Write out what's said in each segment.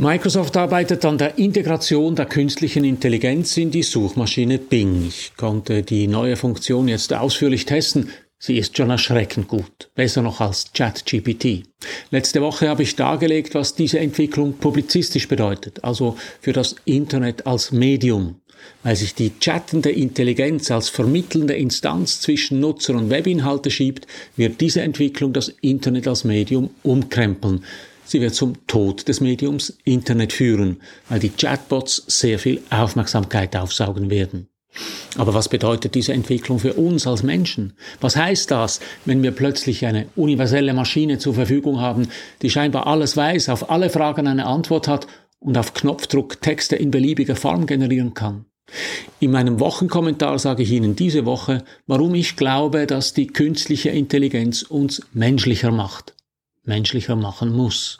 Microsoft arbeitet an der Integration der künstlichen Intelligenz in die Suchmaschine Bing. Ich konnte die neue Funktion jetzt ausführlich testen. Sie ist schon erschreckend gut, besser noch als ChatGPT. Letzte Woche habe ich dargelegt, was diese Entwicklung publizistisch bedeutet, also für das Internet als Medium. Weil sich die chattende Intelligenz als vermittelnde Instanz zwischen Nutzer und Webinhalte schiebt, wird diese Entwicklung das Internet als Medium umkrempeln. Sie wird zum Tod des Mediums Internet führen, weil die Chatbots sehr viel Aufmerksamkeit aufsaugen werden. Aber was bedeutet diese Entwicklung für uns als Menschen? Was heißt das, wenn wir plötzlich eine universelle Maschine zur Verfügung haben, die scheinbar alles weiß, auf alle Fragen eine Antwort hat und auf Knopfdruck Texte in beliebiger Form generieren kann? In meinem Wochenkommentar sage ich Ihnen diese Woche, warum ich glaube, dass die künstliche Intelligenz uns menschlicher macht, menschlicher machen muss.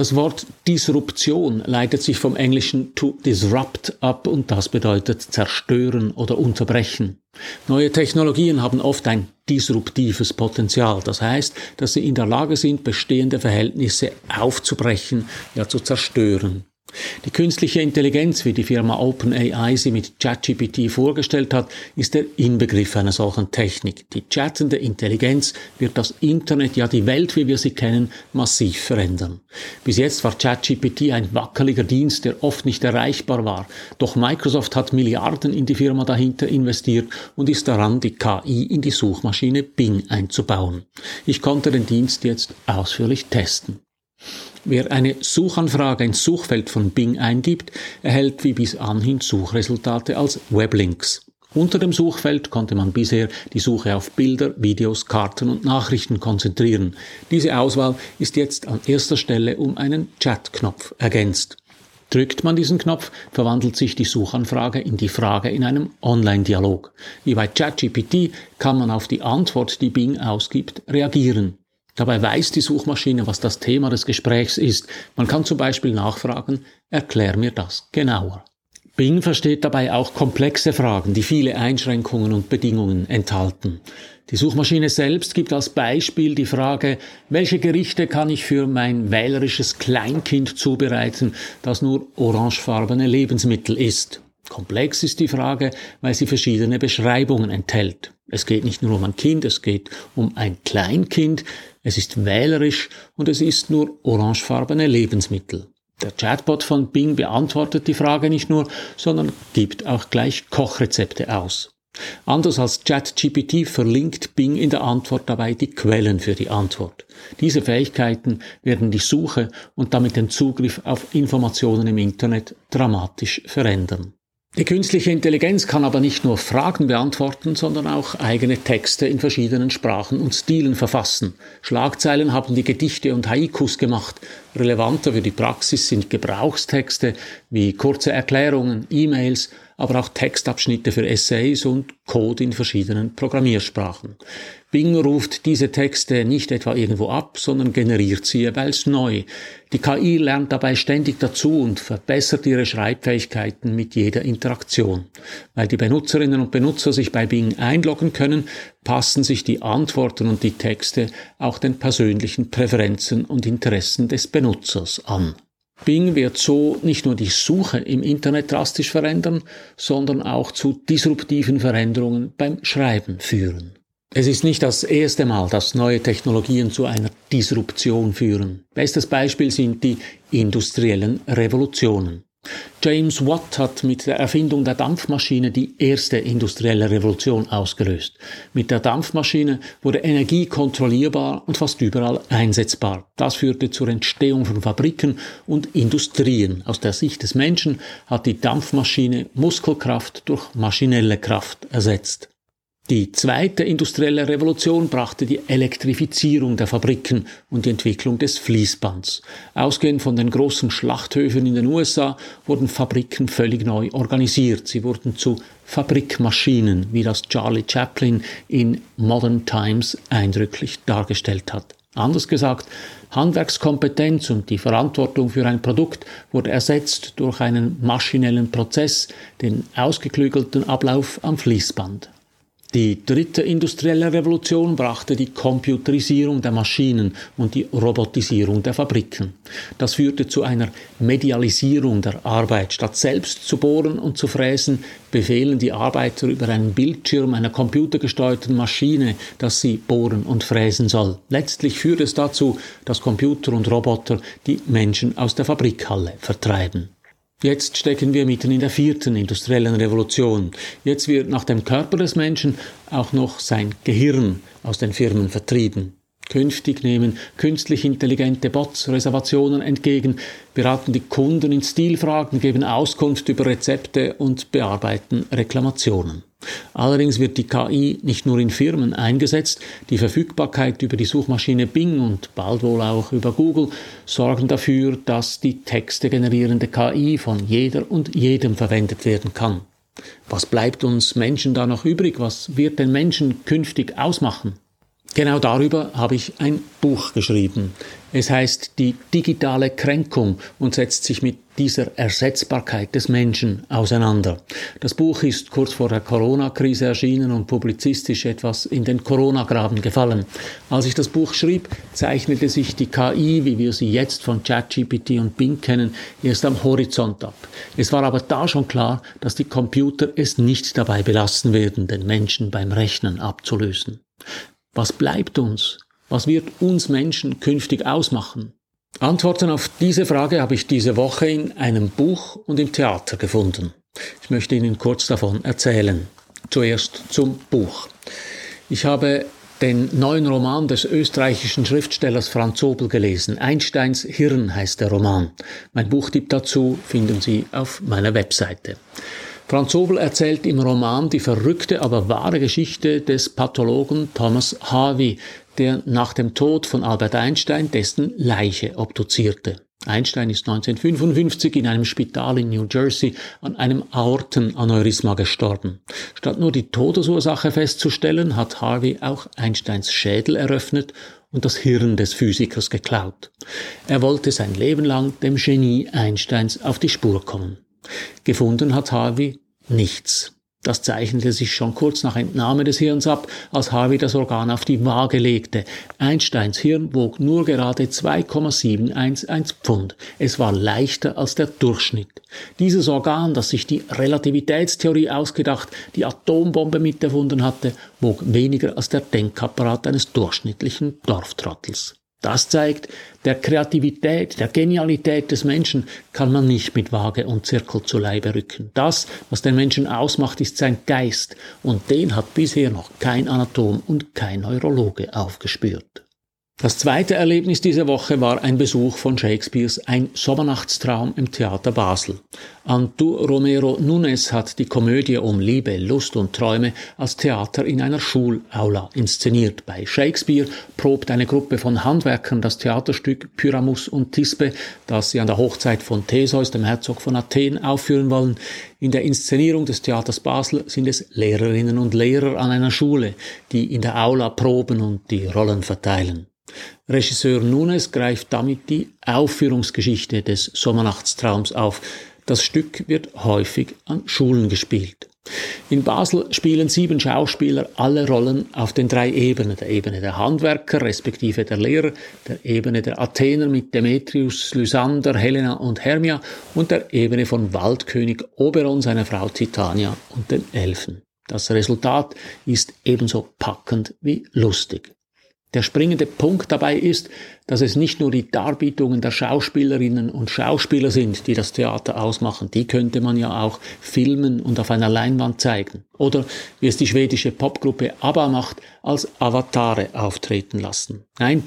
Das Wort Disruption leitet sich vom Englischen to disrupt ab und das bedeutet zerstören oder unterbrechen. Neue Technologien haben oft ein disruptives Potenzial. Das heißt, dass sie in der Lage sind, bestehende Verhältnisse aufzubrechen, ja zu zerstören. Die künstliche Intelligenz, wie die Firma OpenAI sie mit ChatGPT vorgestellt hat, ist der Inbegriff einer solchen Technik. Die chattende Intelligenz wird das Internet, ja die Welt, wie wir sie kennen, massiv verändern. Bis jetzt war ChatGPT ein wackeliger Dienst, der oft nicht erreichbar war. Doch Microsoft hat Milliarden in die Firma dahinter investiert und ist daran, die KI in die Suchmaschine Bing einzubauen. Ich konnte den Dienst jetzt ausführlich testen. Wer eine Suchanfrage ins Suchfeld von Bing eingibt, erhält wie bis anhin Suchresultate als Weblinks. Unter dem Suchfeld konnte man bisher die Suche auf Bilder, Videos, Karten und Nachrichten konzentrieren. Diese Auswahl ist jetzt an erster Stelle um einen Chat-Knopf ergänzt. Drückt man diesen Knopf, verwandelt sich die Suchanfrage in die Frage in einem Online-Dialog. Wie bei ChatGPT kann man auf die Antwort, die Bing ausgibt, reagieren. Dabei weiß die Suchmaschine, was das Thema des Gesprächs ist. Man kann zum Beispiel nachfragen, erklär mir das genauer. Bing versteht dabei auch komplexe Fragen, die viele Einschränkungen und Bedingungen enthalten. Die Suchmaschine selbst gibt als Beispiel die Frage, welche Gerichte kann ich für mein wählerisches Kleinkind zubereiten, das nur orangefarbene Lebensmittel isst? Komplex ist die Frage, weil sie verschiedene Beschreibungen enthält. Es geht nicht nur um ein Kind, es geht um ein Kleinkind, es ist wählerisch und es ist nur orangefarbene Lebensmittel. Der Chatbot von Bing beantwortet die Frage nicht nur, sondern gibt auch gleich Kochrezepte aus. Anders als ChatGPT verlinkt Bing in der Antwort dabei die Quellen für die Antwort. Diese Fähigkeiten werden die Suche und damit den Zugriff auf Informationen im Internet dramatisch verändern. Die künstliche Intelligenz kann aber nicht nur Fragen beantworten, sondern auch eigene Texte in verschiedenen Sprachen und Stilen verfassen. Schlagzeilen haben die Gedichte und Haikus gemacht. Relevanter für die Praxis sind Gebrauchstexte wie kurze Erklärungen, E-Mails, aber auch Textabschnitte für Essays und Code in verschiedenen Programmiersprachen. Bing ruft diese Texte nicht etwa irgendwo ab, sondern generiert sie jeweils neu. Die KI lernt dabei ständig dazu und verbessert ihre Schreibfähigkeiten mit jeder Interaktion. Weil die Benutzerinnen und Benutzer sich bei Bing einloggen können, passen sich die Antworten und die Texte auch den persönlichen Präferenzen und Interessen des Benutzers an. Bing wird so nicht nur die Suche im Internet drastisch verändern, sondern auch zu disruptiven Veränderungen beim Schreiben führen. Es ist nicht das erste Mal, dass neue Technologien zu einer Disruption führen. Bestes Beispiel sind die industriellen Revolutionen. James Watt hat mit der Erfindung der Dampfmaschine die erste industrielle Revolution ausgelöst. Mit der Dampfmaschine wurde Energie kontrollierbar und fast überall einsetzbar. Das führte zur Entstehung von Fabriken und Industrien. Aus der Sicht des Menschen hat die Dampfmaschine Muskelkraft durch maschinelle Kraft ersetzt. Die zweite industrielle Revolution brachte die Elektrifizierung der Fabriken und die Entwicklung des Fließbands. Ausgehend von den großen Schlachthöfen in den USA wurden Fabriken völlig neu organisiert. Sie wurden zu Fabrikmaschinen, wie das Charlie Chaplin in Modern Times eindrücklich dargestellt hat. Anders gesagt, Handwerkskompetenz und die Verantwortung für ein Produkt wurde ersetzt durch einen maschinellen Prozess, den ausgeklügelten Ablauf am Fließband. Die dritte industrielle Revolution brachte die Computerisierung der Maschinen und die Robotisierung der Fabriken. Das führte zu einer Medialisierung der Arbeit. Statt selbst zu bohren und zu fräsen, befehlen die Arbeiter über einen Bildschirm einer computergesteuerten Maschine, dass sie bohren und fräsen soll. Letztlich führt es dazu, dass Computer und Roboter die Menschen aus der Fabrikhalle vertreiben. Jetzt stecken wir mitten in der vierten industriellen Revolution. Jetzt wird nach dem Körper des Menschen auch noch sein Gehirn aus den Firmen vertrieben. Künftig nehmen künstlich intelligente Bots Reservationen entgegen, beraten die Kunden in Stilfragen, geben Auskunft über Rezepte und bearbeiten Reklamationen. Allerdings wird die KI nicht nur in Firmen eingesetzt, die Verfügbarkeit über die Suchmaschine Bing und bald wohl auch über Google sorgen dafür, dass die Texte generierende KI von jeder und jedem verwendet werden kann. Was bleibt uns Menschen da noch übrig? Was wird den Menschen künftig ausmachen? Genau darüber habe ich ein Buch geschrieben. Es heißt Die digitale Kränkung und setzt sich mit dieser Ersetzbarkeit des Menschen auseinander. Das Buch ist kurz vor der Corona-Krise erschienen und publizistisch etwas in den Corona-Graben gefallen. Als ich das Buch schrieb, zeichnete sich die KI, wie wir sie jetzt von ChatGPT und Bing kennen, erst am Horizont ab. Es war aber da schon klar, dass die Computer es nicht dabei belassen werden, den Menschen beim Rechnen abzulösen. Was bleibt uns? Was wird uns Menschen künftig ausmachen? Antworten auf diese Frage habe ich diese Woche in einem Buch und im Theater gefunden. Ich möchte Ihnen kurz davon erzählen. Zuerst zum Buch. Ich habe den neuen Roman des österreichischen Schriftstellers Franz Obel gelesen. Einsteins Hirn heißt der Roman. Mein Buchtipp dazu finden Sie auf meiner Webseite. Franz Obel erzählt im Roman die verrückte, aber wahre Geschichte des Pathologen Thomas Harvey, der nach dem Tod von Albert Einstein dessen Leiche obduzierte. Einstein ist 1955 in einem Spital in New Jersey an einem Aortenaneurysma gestorben. Statt nur die Todesursache festzustellen, hat Harvey auch Einsteins Schädel eröffnet und das Hirn des Physikers geklaut. Er wollte sein Leben lang dem Genie Einsteins auf die Spur kommen. Gefunden hat Harvey nichts. Das zeichnete sich schon kurz nach Entnahme des Hirns ab, als Harvey das Organ auf die Waage legte. Einsteins Hirn wog nur gerade 2,711 Pfund. Es war leichter als der Durchschnitt. Dieses Organ, das sich die Relativitätstheorie ausgedacht, die Atombombe miterfunden hatte, wog weniger als der Denkapparat eines durchschnittlichen Dorftrottels. Das zeigt, der Kreativität, der Genialität des Menschen kann man nicht mit Waage und Zirkel zu Leibe rücken. Das, was den Menschen ausmacht, ist sein Geist und den hat bisher noch kein Anatom und kein Neurologe aufgespürt. Das zweite Erlebnis dieser Woche war ein Besuch von Shakespeares Ein Sommernachtstraum im Theater Basel. Antu Romero Nunes hat die Komödie um Liebe, Lust und Träume als Theater in einer Schulaula inszeniert. Bei Shakespeare probt eine Gruppe von Handwerkern das Theaterstück Pyramus und Thisbe, das sie an der Hochzeit von Theseus, dem Herzog von Athen, aufführen wollen. In der Inszenierung des Theaters Basel sind es Lehrerinnen und Lehrer an einer Schule, die in der Aula proben und die Rollen verteilen. Regisseur Nunes greift damit die Aufführungsgeschichte des Sommernachtstraums auf. Das Stück wird häufig an Schulen gespielt. In Basel spielen sieben Schauspieler alle Rollen auf den drei Ebenen. Der Ebene der Handwerker, respektive der Lehrer, der Ebene der Athener mit Demetrius, Lysander, Helena und Hermia und der Ebene von Waldkönig Oberon, seiner Frau Titania und den Elfen. Das Resultat ist ebenso packend wie lustig. Der springende Punkt dabei ist, dass es nicht nur die Darbietungen der Schauspielerinnen und Schauspieler sind, die das Theater ausmachen. Die könnte man ja auch filmen und auf einer Leinwand zeigen. Oder wie es die schwedische Popgruppe ABBA macht, als Avatare auftreten lassen. Nein,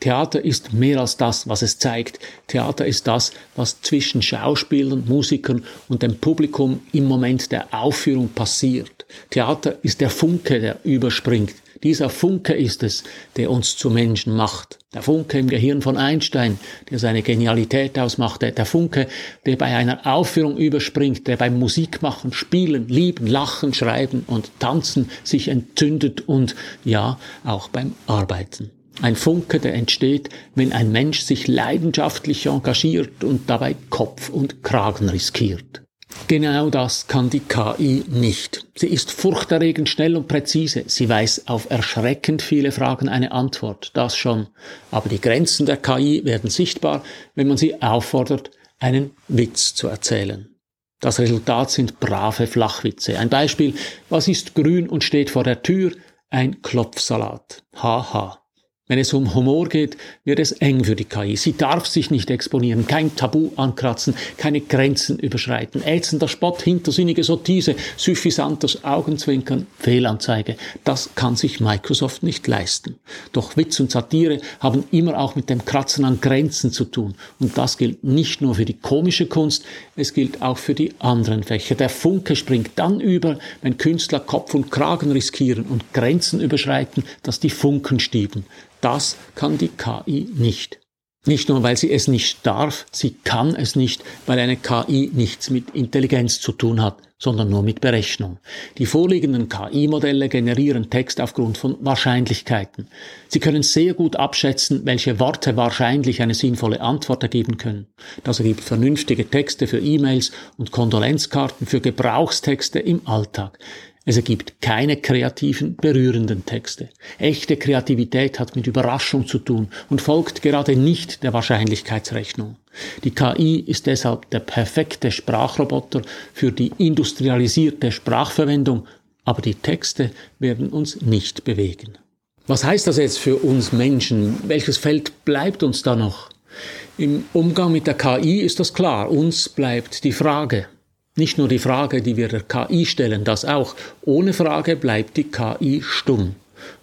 Theater ist mehr als das, was es zeigt. Theater ist das, was zwischen Schauspielern, Musikern und dem Publikum im Moment der Aufführung passiert. Theater ist der Funke, der überspringt. Dieser Funke ist es, der uns zu Menschen macht. Der Funke im Gehirn von Einstein, der seine Genialität ausmachte. Der Funke, der bei einer Aufführung überspringt, der beim Musikmachen, Spielen, Lieben, Lachen, Schreiben und Tanzen sich entzündet und ja, auch beim Arbeiten. Ein Funke, der entsteht, wenn ein Mensch sich leidenschaftlich engagiert und dabei Kopf und Kragen riskiert. Genau das kann die KI nicht. Sie ist furchterregend schnell und präzise. Sie weiß auf erschreckend viele Fragen eine Antwort. Das schon. Aber die Grenzen der KI werden sichtbar, wenn man sie auffordert, einen Witz zu erzählen. Das Resultat sind brave Flachwitze. Ein Beispiel. Was ist grün und steht vor der Tür? Ein Klopfsalat. Haha. Wenn es um Humor geht, wird es eng für die KI. Sie darf sich nicht exponieren, kein Tabu ankratzen, keine Grenzen überschreiten. Ätzender Spott, hintersinnige Sottise, suffisantes Augenzwinkern, Fehlanzeige. Das kann sich Microsoft nicht leisten. Doch Witz und Satire haben immer auch mit dem Kratzen an Grenzen zu tun. Und das gilt nicht nur für die komische Kunst, es gilt auch für die anderen Fächer. Der Funke springt dann über, wenn Künstler Kopf und Kragen riskieren und Grenzen überschreiten, dass die Funken stieben. Das kann die KI nicht. Nicht nur, weil sie es nicht darf, sie kann es nicht, weil eine KI nichts mit Intelligenz zu tun hat, sondern nur mit Berechnung. Die vorliegenden KI-Modelle generieren Text aufgrund von Wahrscheinlichkeiten. Sie können sehr gut abschätzen, welche Worte wahrscheinlich eine sinnvolle Antwort ergeben können. Das ergibt vernünftige Texte für E-Mails und Kondolenzkarten für Gebrauchstexte im Alltag. Es ergibt keine kreativen, berührenden Texte. Echte Kreativität hat mit Überraschung zu tun und folgt gerade nicht der Wahrscheinlichkeitsrechnung. Die KI ist deshalb der perfekte Sprachroboter für die industrialisierte Sprachverwendung, aber die Texte werden uns nicht bewegen. Was heißt das jetzt für uns Menschen? Welches Feld bleibt uns da noch? Im Umgang mit der KI ist das klar. Uns bleibt die Frage, nicht nur die Frage, die wir der KI stellen, das auch. Ohne Frage bleibt die KI stumm.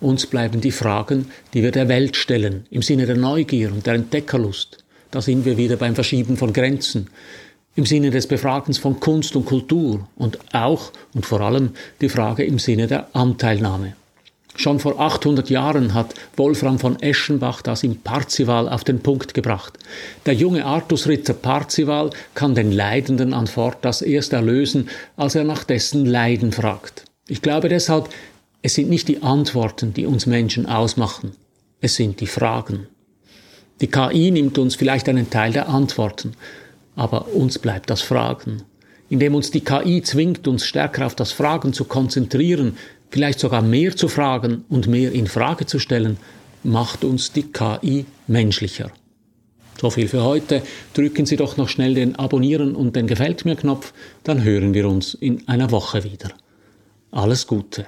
Uns bleiben die Fragen, die wir der Welt stellen, im Sinne der Neugier und der Entdeckerlust. Da sind wir wieder beim Verschieben von Grenzen, im Sinne des Befragens von Kunst und Kultur und auch und vor allem die Frage im Sinne der Anteilnahme. Schon vor 800 Jahren hat Wolfram von Eschenbach das im Parzival auf den Punkt gebracht. Der junge Artusritter Parzival kann den Leidenden an Fortas erst erlösen, als er nach dessen Leiden fragt. Ich glaube deshalb, es sind nicht die Antworten, die uns Menschen ausmachen, es sind die Fragen. Die KI nimmt uns vielleicht einen Teil der Antworten, aber uns bleibt das Fragen. Indem uns die KI zwingt, uns stärker auf das Fragen zu konzentrieren, vielleicht sogar mehr zu fragen und mehr in Frage zu stellen, macht uns die KI menschlicher. So viel für heute. Drücken Sie doch noch schnell den Abonnieren und den Gefällt mir Knopf, dann hören wir uns in einer Woche wieder. Alles Gute.